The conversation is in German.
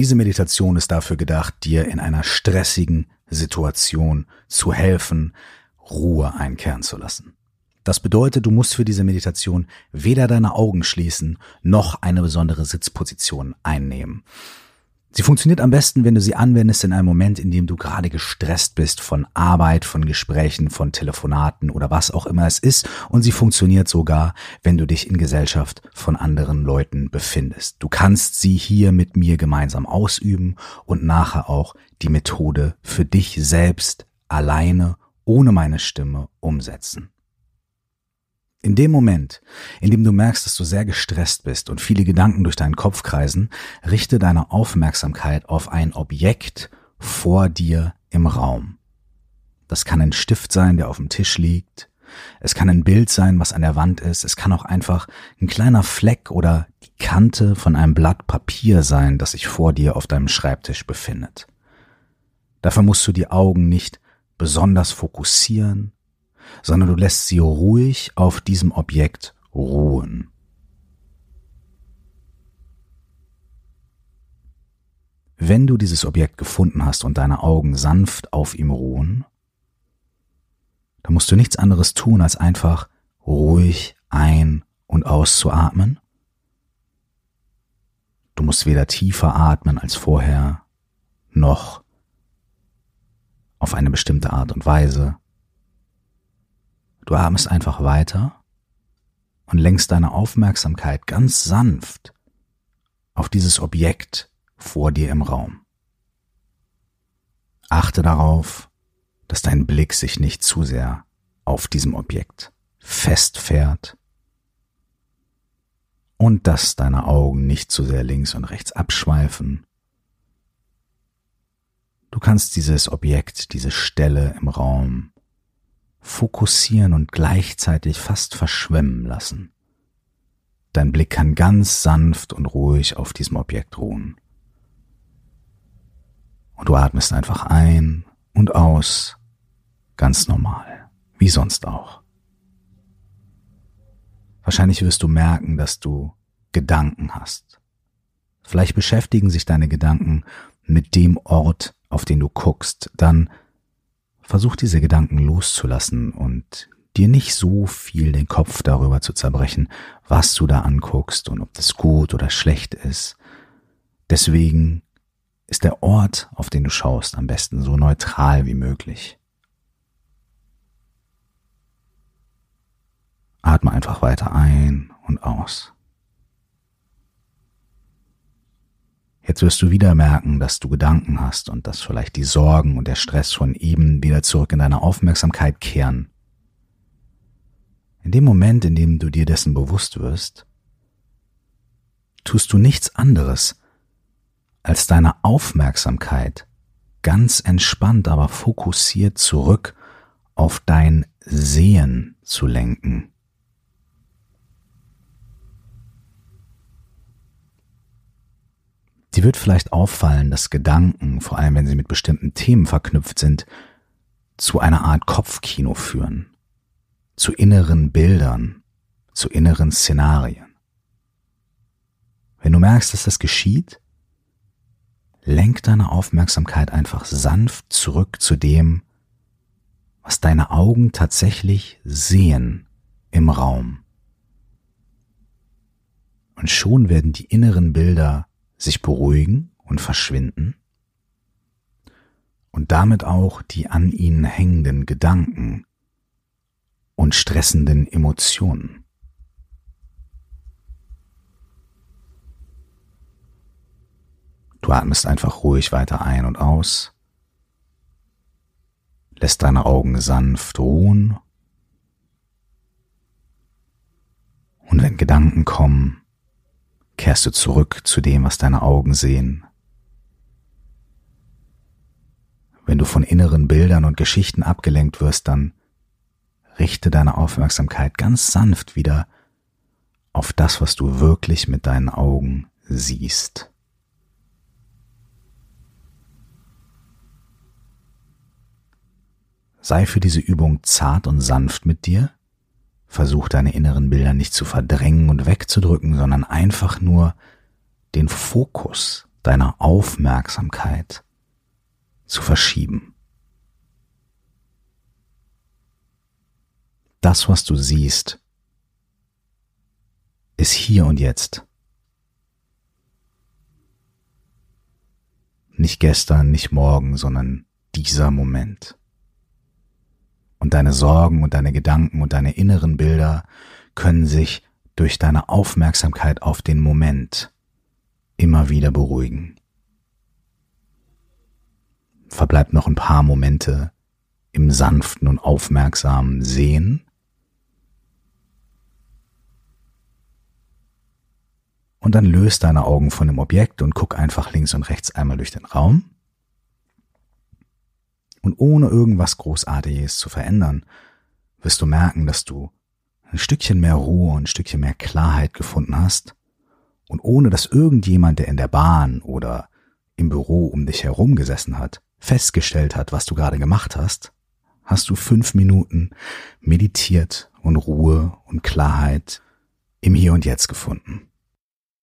Diese Meditation ist dafür gedacht, dir in einer stressigen Situation zu helfen, Ruhe einkehren zu lassen. Das bedeutet, du musst für diese Meditation weder deine Augen schließen noch eine besondere Sitzposition einnehmen. Sie funktioniert am besten, wenn du sie anwendest in einem Moment, in dem du gerade gestresst bist von Arbeit, von Gesprächen, von Telefonaten oder was auch immer es ist. Und sie funktioniert sogar, wenn du dich in Gesellschaft von anderen Leuten befindest. Du kannst sie hier mit mir gemeinsam ausüben und nachher auch die Methode für dich selbst alleine ohne meine Stimme umsetzen. In dem Moment, in dem du merkst, dass du sehr gestresst bist und viele Gedanken durch deinen Kopf kreisen, richte deine Aufmerksamkeit auf ein Objekt vor dir im Raum. Das kann ein Stift sein, der auf dem Tisch liegt. Es kann ein Bild sein, was an der Wand ist. Es kann auch einfach ein kleiner Fleck oder die Kante von einem Blatt Papier sein, das sich vor dir auf deinem Schreibtisch befindet. Dafür musst du die Augen nicht besonders fokussieren sondern du lässt sie ruhig auf diesem Objekt ruhen. Wenn du dieses Objekt gefunden hast und deine Augen sanft auf ihm ruhen, dann musst du nichts anderes tun, als einfach ruhig ein- und auszuatmen. Du musst weder tiefer atmen als vorher, noch auf eine bestimmte Art und Weise. Du atmest einfach weiter und lenkst deine Aufmerksamkeit ganz sanft auf dieses Objekt vor dir im Raum. Achte darauf, dass dein Blick sich nicht zu sehr auf diesem Objekt festfährt und dass deine Augen nicht zu sehr links und rechts abschweifen. Du kannst dieses Objekt, diese Stelle im Raum fokussieren und gleichzeitig fast verschwimmen lassen. Dein Blick kann ganz sanft und ruhig auf diesem Objekt ruhen. Und du atmest einfach ein und aus, ganz normal, wie sonst auch. Wahrscheinlich wirst du merken, dass du Gedanken hast. Vielleicht beschäftigen sich deine Gedanken mit dem Ort, auf den du guckst, dann Versuch diese Gedanken loszulassen und dir nicht so viel den Kopf darüber zu zerbrechen, was du da anguckst und ob das gut oder schlecht ist. Deswegen ist der Ort, auf den du schaust, am besten so neutral wie möglich. Atme einfach weiter ein und aus. Jetzt wirst du wieder merken, dass du Gedanken hast und dass vielleicht die Sorgen und der Stress von eben wieder zurück in deine Aufmerksamkeit kehren. In dem Moment, in dem du dir dessen bewusst wirst, tust du nichts anderes, als deine Aufmerksamkeit ganz entspannt, aber fokussiert zurück auf dein Sehen zu lenken. Dir wird vielleicht auffallen, dass Gedanken, vor allem wenn sie mit bestimmten Themen verknüpft sind, zu einer Art Kopfkino führen, zu inneren Bildern, zu inneren Szenarien. Wenn du merkst, dass das geschieht, lenk deine Aufmerksamkeit einfach sanft zurück zu dem, was deine Augen tatsächlich sehen im Raum. Und schon werden die inneren Bilder sich beruhigen und verschwinden und damit auch die an ihnen hängenden Gedanken und stressenden Emotionen. Du atmest einfach ruhig weiter ein und aus, lässt deine Augen sanft ruhen und wenn Gedanken kommen, kehrst du zurück zu dem, was deine Augen sehen. Wenn du von inneren Bildern und Geschichten abgelenkt wirst, dann richte deine Aufmerksamkeit ganz sanft wieder auf das, was du wirklich mit deinen Augen siehst. Sei für diese Übung zart und sanft mit dir Versuch deine inneren Bilder nicht zu verdrängen und wegzudrücken, sondern einfach nur den Fokus deiner Aufmerksamkeit zu verschieben. Das, was du siehst, ist hier und jetzt. Nicht gestern, nicht morgen, sondern dieser Moment. Und deine Sorgen und deine Gedanken und deine inneren Bilder können sich durch deine Aufmerksamkeit auf den Moment immer wieder beruhigen. Verbleibt noch ein paar Momente im sanften und aufmerksamen Sehen. Und dann löst deine Augen von dem Objekt und guck einfach links und rechts einmal durch den Raum. Und ohne irgendwas Großartiges zu verändern, wirst du merken, dass du ein Stückchen mehr Ruhe und ein Stückchen mehr Klarheit gefunden hast und ohne dass irgendjemand, der in der Bahn oder im Büro um dich herum gesessen hat, festgestellt hat, was du gerade gemacht hast, hast du fünf Minuten meditiert und Ruhe und Klarheit im Hier und Jetzt gefunden.